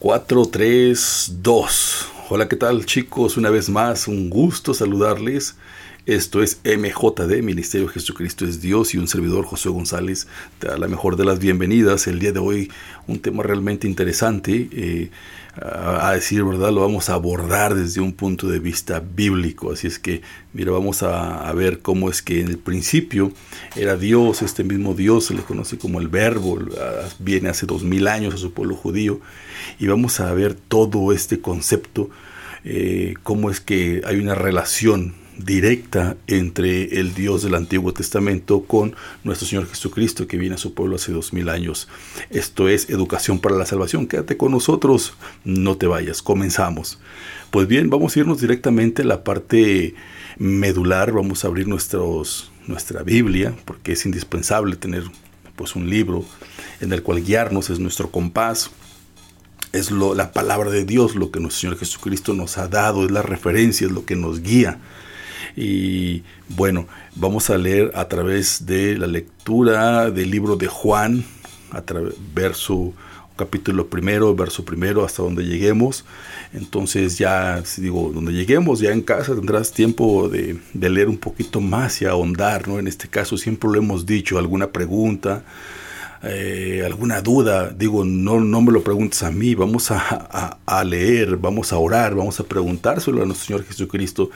4, 3, 2. Hola, ¿qué tal chicos? Una vez más, un gusto saludarles. Esto es MJD, Ministerio Jesucristo es Dios y un servidor José González te da la mejor de las bienvenidas. El día de hoy un tema realmente interesante. Eh, a decir verdad, lo vamos a abordar desde un punto de vista bíblico. Así es que, mira, vamos a, ver cómo es que en el principio era Dios, este mismo Dios se le conoce como el Verbo, viene hace dos mil años a su pueblo judío, y vamos a ver todo este concepto, eh, cómo es que hay una relación directa entre el Dios del Antiguo Testamento con nuestro Señor Jesucristo que viene a su pueblo hace dos mil años. Esto es educación para la salvación. Quédate con nosotros, no te vayas, comenzamos. Pues bien, vamos a irnos directamente a la parte medular, vamos a abrir nuestros, nuestra Biblia, porque es indispensable tener pues un libro en el cual guiarnos, es nuestro compás es lo, la palabra de Dios, lo que nuestro Señor Jesucristo nos ha dado, es la referencia, es lo que nos guía. Y bueno, vamos a leer a través de la lectura del libro de Juan, a verso capítulo primero, verso primero, hasta donde lleguemos. Entonces ya, digo, donde lleguemos, ya en casa tendrás tiempo de, leer un poquito más y ahondar, ¿no? En este caso siempre lo hemos dicho, alguna pregunta, eh, alguna duda, digo, no, no me lo preguntes a mí, vamos a, a, leer, vamos a orar, vamos a preguntárselo a nuestro Señor Jesucristo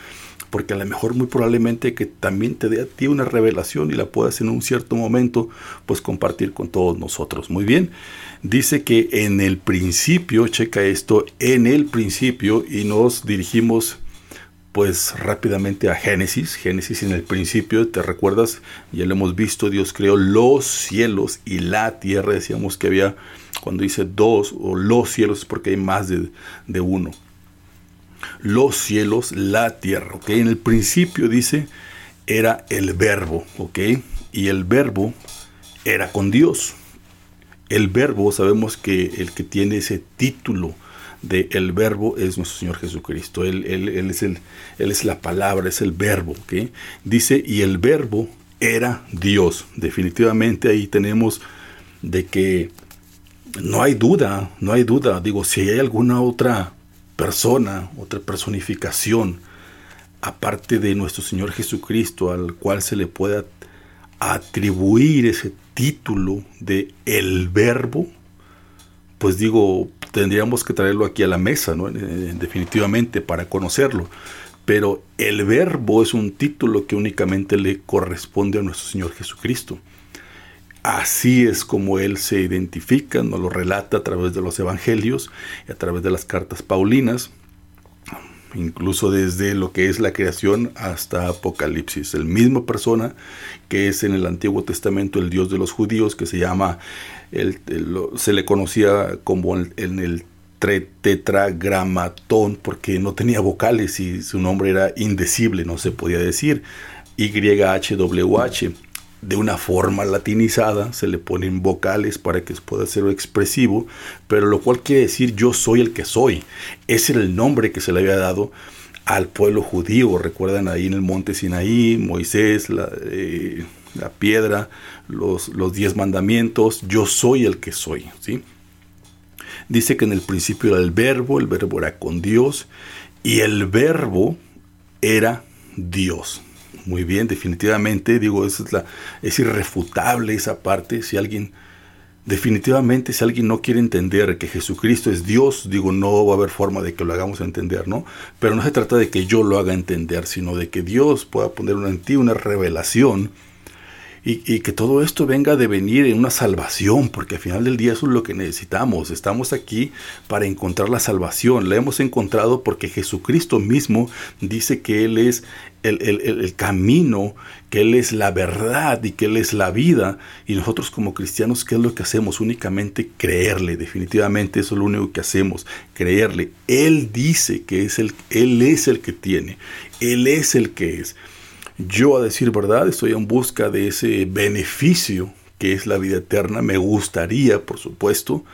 porque a lo mejor muy probablemente que también te dé a ti una revelación y la puedas en un cierto momento pues compartir con todos nosotros. Muy bien, dice que en el principio, checa esto, en el principio y nos dirigimos pues rápidamente a Génesis. Génesis en el principio, ¿te recuerdas? Ya lo hemos visto, Dios creó los cielos y la tierra. Decíamos que había, cuando dice dos o los cielos porque hay más de, de uno los cielos, la tierra. ¿ok? En el principio dice, era el verbo, ¿ok? Y el verbo era con Dios. El verbo, sabemos que el que tiene ese título de el verbo es nuestro Señor Jesucristo. Él, es, el, él es la palabra, es el verbo, ¿ok? Dice, y el verbo era Dios. Definitivamente ahí tenemos de que no hay duda, no hay duda. Digo, si hay alguna otra persona, otra personificación, aparte de nuestro Señor Jesucristo, al cual se le pueda atribuir ese título de el verbo, pues digo, tendríamos que traerlo aquí a la mesa, ¿no? definitivamente, para conocerlo. Pero el verbo es un título que únicamente le corresponde a nuestro Señor Jesucristo. Así es como Él se identifica, nos lo relata a través de los evangelios y a través de las cartas paulinas, incluso desde lo que es la creación hasta Apocalipsis. El mismo persona que es en el Antiguo Testamento el Dios de los judíos, que se llama, se le conocía como en el tetragramatón, porque no tenía vocales y su nombre era indecible, no se podía decir. YHWH de una forma latinizada, se le ponen vocales para que pueda ser expresivo, pero lo cual quiere decir yo soy el que soy. Ese era el nombre que se le había dado al pueblo judío. Recuerdan ahí en el monte Sinaí, Moisés, la, eh, piedra, los, los, diez mandamientos, yo soy el que soy. ¿sí? Dice que en el principio era el verbo, el verbo era con Dios y el verbo era Dios. Muy bien, definitivamente, digo, es, la, es irrefutable esa parte. Si alguien, definitivamente, si alguien no quiere entender que Jesucristo es Dios, digo, no va a haber forma de que lo hagamos entender, ¿no? Pero no se trata de que yo lo haga entender, sino de que Dios pueda poner en ti una revelación y, que todo esto venga a devenir en una salvación, porque al final del día eso es lo que necesitamos. Estamos aquí para encontrar la salvación. La hemos encontrado porque Jesucristo mismo dice que Él es el, el, camino, que Él es la verdad y que Él es la vida. Y nosotros como cristianos, ¿qué es lo que hacemos? Únicamente creerle. Definitivamente eso es lo único que hacemos, creerle. Él dice que es el, Él es el que tiene. Él es el que es. Yo, a decir verdad, estoy en busca de ese beneficio que es la vida eterna. Me gustaría, por supuesto,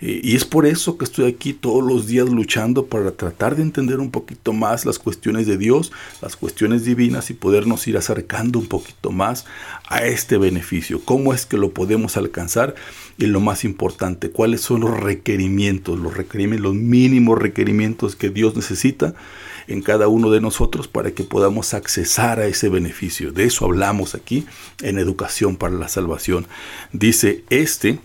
y es por eso que estoy aquí todos los días luchando para tratar de entender un poquito más las cuestiones de Dios, las cuestiones divinas y podernos ir acercando un poquito más a este beneficio. ¿Cómo es que lo podemos alcanzar? Y lo más importante, ¿cuáles son los requerimientos, los requerimientos, los mínimos requerimientos que Dios necesita en cada uno de nosotros para que podamos accesar a ese beneficio? De eso hablamos aquí en Educación para la Salvación. Dice, este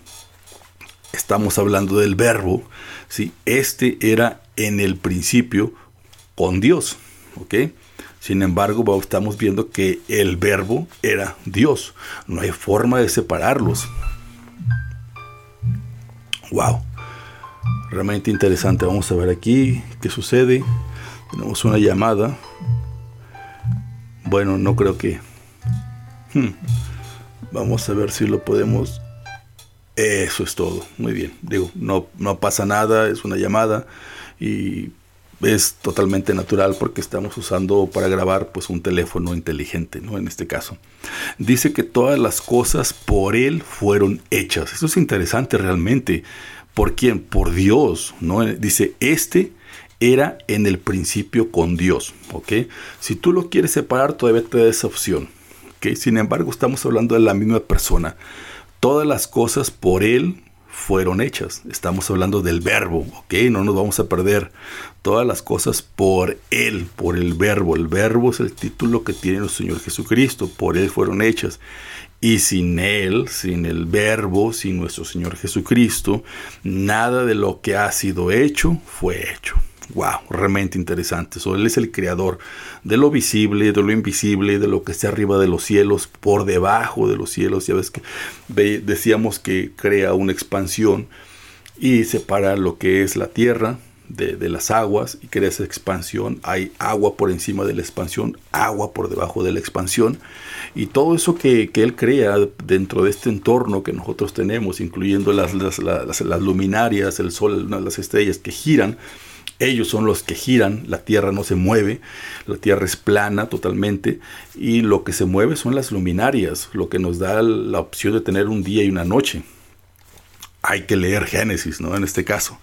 estamos hablando del verbo, ¿sí? este era en el principio con Dios, ¿ok? Sin embargo, estamos viendo que el verbo era Dios. No hay forma de separarlos. Wow. Realmente interesante. Vamos a ver aquí qué sucede. Tenemos una llamada. Bueno, no creo que... Hmm. Vamos a ver si lo podemos eso es todo. Muy bien. Digo, no, no pasa nada, es una llamada y es totalmente natural porque estamos usando para grabar pues un teléfono inteligente, ¿no? En este caso. Dice que todas las cosas por él fueron hechas. Eso es interesante realmente. ¿Por quién? Por Dios, ¿no? Dice, este era en el principio con Dios, ¿ok? Si tú lo quieres separar, todavía te da esa opción, Sin embargo, estamos hablando de la misma persona. Todas las cosas por Él fueron hechas. Estamos hablando del verbo, ¿ok? No nos vamos a perder. Todas las cosas por Él, por el verbo. El verbo es el título que tiene el Señor Jesucristo. Por Él fueron hechas. Y sin Él, sin el verbo, sin nuestro Señor Jesucristo, nada de lo que ha sido hecho fue hecho wow, realmente interesante. él es el creador de lo visible, de lo invisible, de lo que está arriba de los cielos, por debajo de los cielos. Ya ves que decíamos que crea una expansión y separa lo que es la tierra de, las aguas y crea esa expansión. Hay agua por encima de la expansión, agua por debajo de la expansión. Y todo eso que, él crea dentro de este entorno que nosotros tenemos, incluyendo las luminarias, el sol, las estrellas que giran, ellos son los que giran, la Tierra no se mueve, la Tierra es plana totalmente y lo que se mueve son las luminarias, lo que nos da la opción de tener un día y una noche. Hay que leer Génesis, ¿no? En este caso.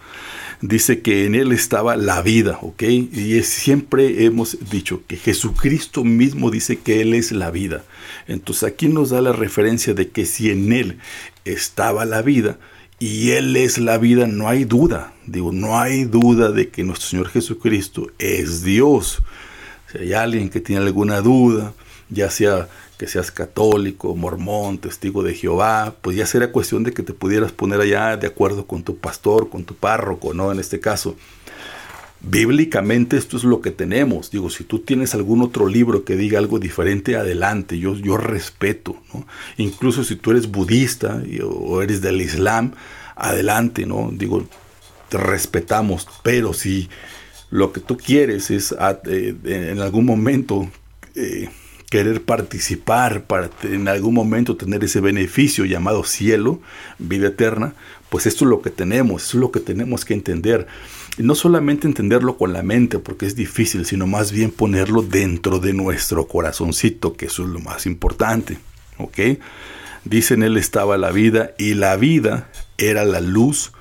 Dice que en él estaba la vida, ¿ok? Y siempre hemos dicho que Jesucristo mismo dice que él es la vida. Entonces aquí nos da la referencia de que si en él estaba la vida, y Él es la vida, no hay duda. Digo, no hay duda de que nuestro Señor Jesucristo es Dios. Si hay alguien que tiene alguna duda, ya sea que seas católico, mormón, testigo de Jehová, pues ya será cuestión de que te pudieras poner allá de acuerdo con tu pastor, con tu párroco, ¿no? En este caso. Bíblicamente esto es lo que tenemos. Digo, si tú tienes algún otro libro que diga algo diferente, adelante, yo, yo respeto. ¿no? Incluso si tú eres budista o eres del Islam, adelante, ¿no? Digo, te respetamos, pero si lo que tú quieres es ah, eh, en algún momento eh, querer participar para en algún momento tener ese beneficio llamado cielo, vida eterna, pues esto es lo que tenemos, eso es lo que tenemos que entender. No solamente entenderlo con la mente, porque es difícil, sino más bien ponerlo dentro de nuestro corazoncito, que eso es lo más importante. ¿Ok? Dice en él estaba la vida y la vida era la luz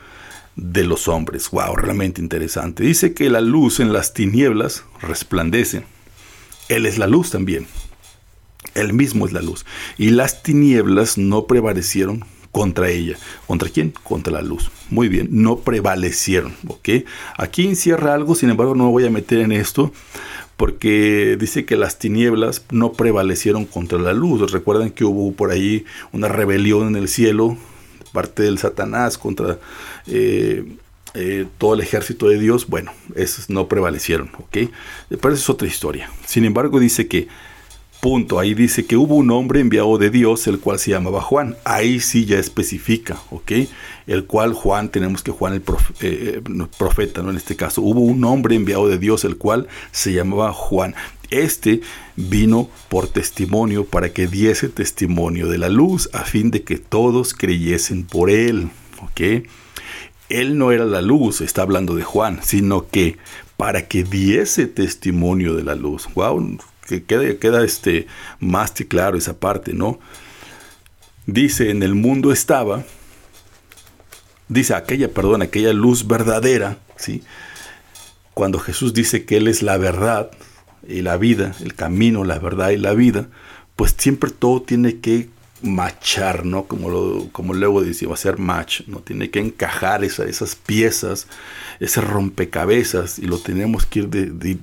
de los hombres. Wow, realmente interesante. Dice que la luz en las tinieblas resplandece. Él es la luz también. Él mismo es la luz. Y las tinieblas no prevalecieron contra ella. ¿Contra quién? Contra la luz. Muy bien, no prevalecieron. ¿ok? Aquí encierra algo, sin embargo no me voy a meter en esto porque dice que las tinieblas no prevalecieron contra la luz. Recuerdan que hubo por ahí una rebelión en el cielo, parte del Satanás contra eh, eh, todo el ejército de Dios. Bueno, esos no prevalecieron, ¿ok? Pero eso es otra historia. Sin embargo, dice que Punto. Ahí dice que hubo un hombre enviado de Dios, el cual se llamaba Juan. Ahí sí ya especifica, ¿ok? El cual Juan, tenemos que Juan el eh, profeta, ¿no? En este caso, hubo un hombre enviado de Dios, el cual se llamaba Juan. Este vino por testimonio para que diese testimonio de la luz, a fin de que todos creyesen por él, ¿ok? Él no era la luz, está hablando de Juan, sino que para que diese testimonio de la luz. Wow, que queda, queda este, más claro esa parte, ¿no? Dice, en el mundo estaba, dice aquella, perdón, aquella luz verdadera, ¿sí? Cuando Jesús dice que Él es la verdad y la vida, el camino, la verdad y la vida, pues siempre todo tiene que machar, ¿no? Como, lo, como luego decía, hacer match, ¿no? Tiene que encajar esa, esas piezas, ese rompecabezas, y lo tenemos que ir de,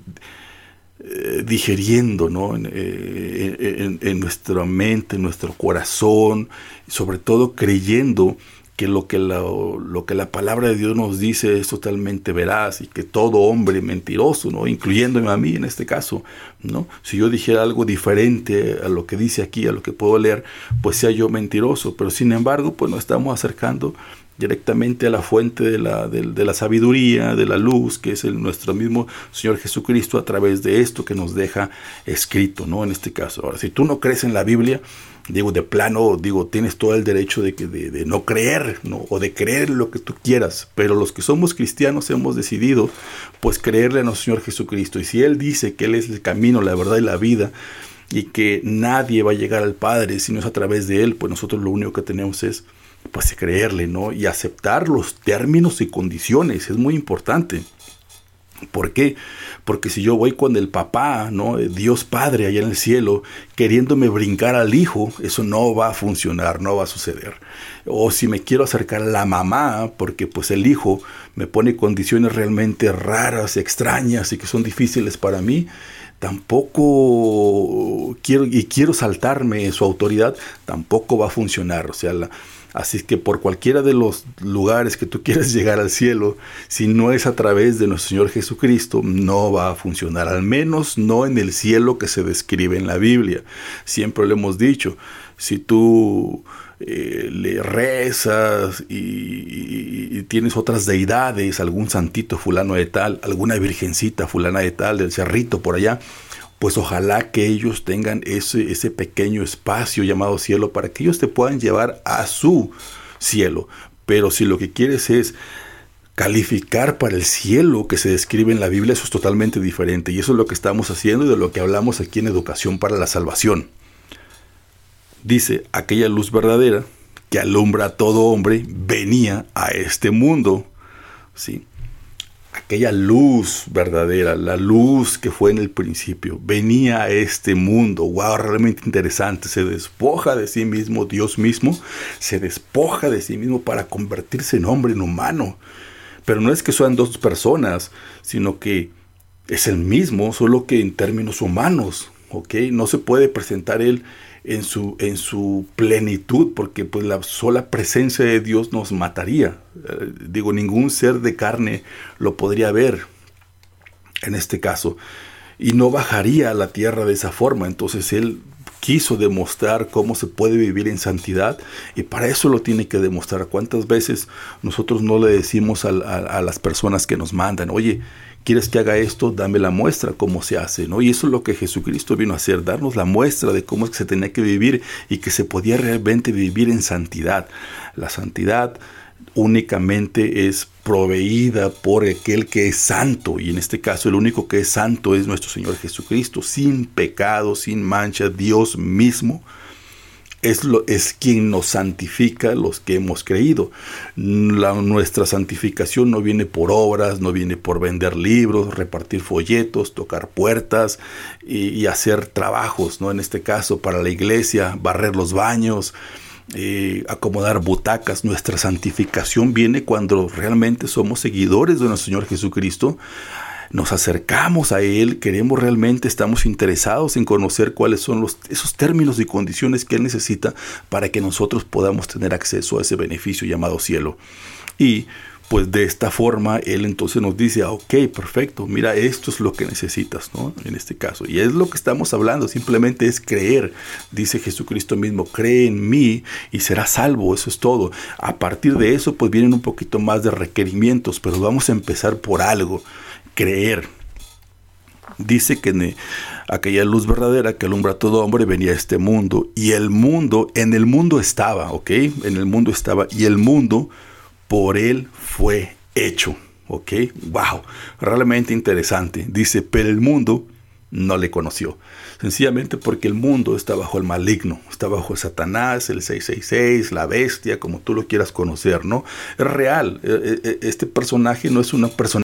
eh, digeriendo, ¿no? Eh, en, nuestra mente, en nuestro corazón, sobre todo creyendo que lo que, la, palabra de Dios nos dice es totalmente veraz y que todo hombre mentiroso, ¿no? incluyéndome a mí en este caso, ¿no? si yo dijera algo diferente a lo que dice aquí, a lo que puedo leer, pues sea yo mentiroso, pero sin embargo, pues nos estamos acercando directamente a la fuente de la, de, la sabiduría, de la luz, que es el, nuestro mismo Señor Jesucristo a través de esto que nos deja escrito, ¿no? En este caso. Ahora, si tú no crees en la Biblia, digo, de plano, digo, tienes todo el derecho de, que, de, no creer, ¿no? O de creer lo que tú quieras, pero los que somos cristianos hemos decidido, pues, creerle a nuestro Señor Jesucristo. Y si Él dice que Él es el camino, la verdad y la vida, y que nadie va a llegar al Padre si no es a través de Él, pues nosotros lo único que tenemos es pues creerle, ¿no? Y aceptar los términos y condiciones, es muy importante. ¿Por qué? Porque si yo voy con el papá, ¿no? Dios Padre allá en el cielo, queriéndome brincar al hijo, eso no va a funcionar, no va a suceder. O si me quiero acercar a la mamá, porque pues el hijo me pone condiciones realmente raras, extrañas y que son difíciles para mí, tampoco quiero y quiero saltarme su autoridad, tampoco va a funcionar. O sea, la, Así que por cualquiera de los lugares que tú quieras llegar al cielo, si no es a través de nuestro Señor Jesucristo, no va a funcionar, al menos no en el cielo que se describe en la Biblia. Siempre lo hemos dicho, si tú eh, le rezas y, tienes otras deidades, algún santito fulano de tal, alguna virgencita fulana de tal, del cerrito por allá, pues ojalá que ellos tengan ese, ese pequeño espacio llamado cielo para que ellos te puedan llevar a su cielo. Pero si lo que quieres es calificar para el cielo que se describe en la Biblia, eso es totalmente diferente. Y eso es lo que estamos haciendo y de lo que hablamos aquí en Educación para la Salvación. Dice, aquella luz verdadera que alumbra a todo hombre venía a este mundo. ¿Sí? Aquella luz verdadera, la luz que fue en el principio, venía a este mundo. Wow, realmente interesante. Se despoja de sí mismo, Dios mismo, se despoja de sí mismo para convertirse en hombre, en humano. Pero no es que sean dos personas, sino que es el mismo, solo que en términos humanos. ¿ok? No se puede presentar él en su, en su plenitud, porque pues la sola presencia de Dios nos mataría. Eh, digo, ningún ser de carne lo podría ver en este caso. Y no bajaría a la tierra de esa forma. Entonces Él quiso demostrar cómo se puede vivir en santidad y para eso lo tiene que demostrar. ¿Cuántas veces nosotros no le decimos a, a las personas que nos mandan, oye, ¿Quieres que haga esto? Dame la muestra, cómo se hace, ¿no? Y eso es lo que Jesucristo vino a hacer, darnos la muestra de cómo es que se tenía que vivir y que se podía realmente vivir en santidad. La santidad únicamente es proveída por aquel que es santo, y en este caso el único que es santo es nuestro Señor Jesucristo, sin pecado, sin mancha, Dios mismo es, lo, es quien nos santifica los que hemos creído. Nuestra santificación no viene por obras, no viene por vender libros, repartir folletos, tocar puertas y, hacer trabajos, ¿no? En este caso, para la iglesia, barrer los baños, eh, acomodar butacas. Nuestra santificación viene cuando realmente somos seguidores de nuestro Señor Jesucristo nos acercamos a Él, queremos realmente, estamos interesados en conocer cuáles son los, esos términos y condiciones que Él necesita para que nosotros podamos tener acceso a ese beneficio llamado cielo. Y pues de esta forma Él entonces nos dice, ah, ok, perfecto, mira, esto es lo que necesitas, ¿no? En este caso. Y es lo que estamos hablando, simplemente es creer, dice Jesucristo mismo, cree en mí y será salvo, eso es todo. A partir de eso, pues vienen un poquito más de requerimientos, pero vamos a empezar por algo creer. Dice que en aquella luz verdadera que alumbra a todo hombre venía a este mundo y el mundo, en el mundo estaba, ¿ok? En el mundo estaba y el mundo por él fue hecho, ¿ok? Wow, realmente interesante. Dice, pero el mundo no le conoció. Sencillamente porque el mundo está bajo el maligno, está bajo Satanás, el 666, la bestia, como tú lo quieras conocer, ¿no? Es real. E, e, e, este personaje no es una persona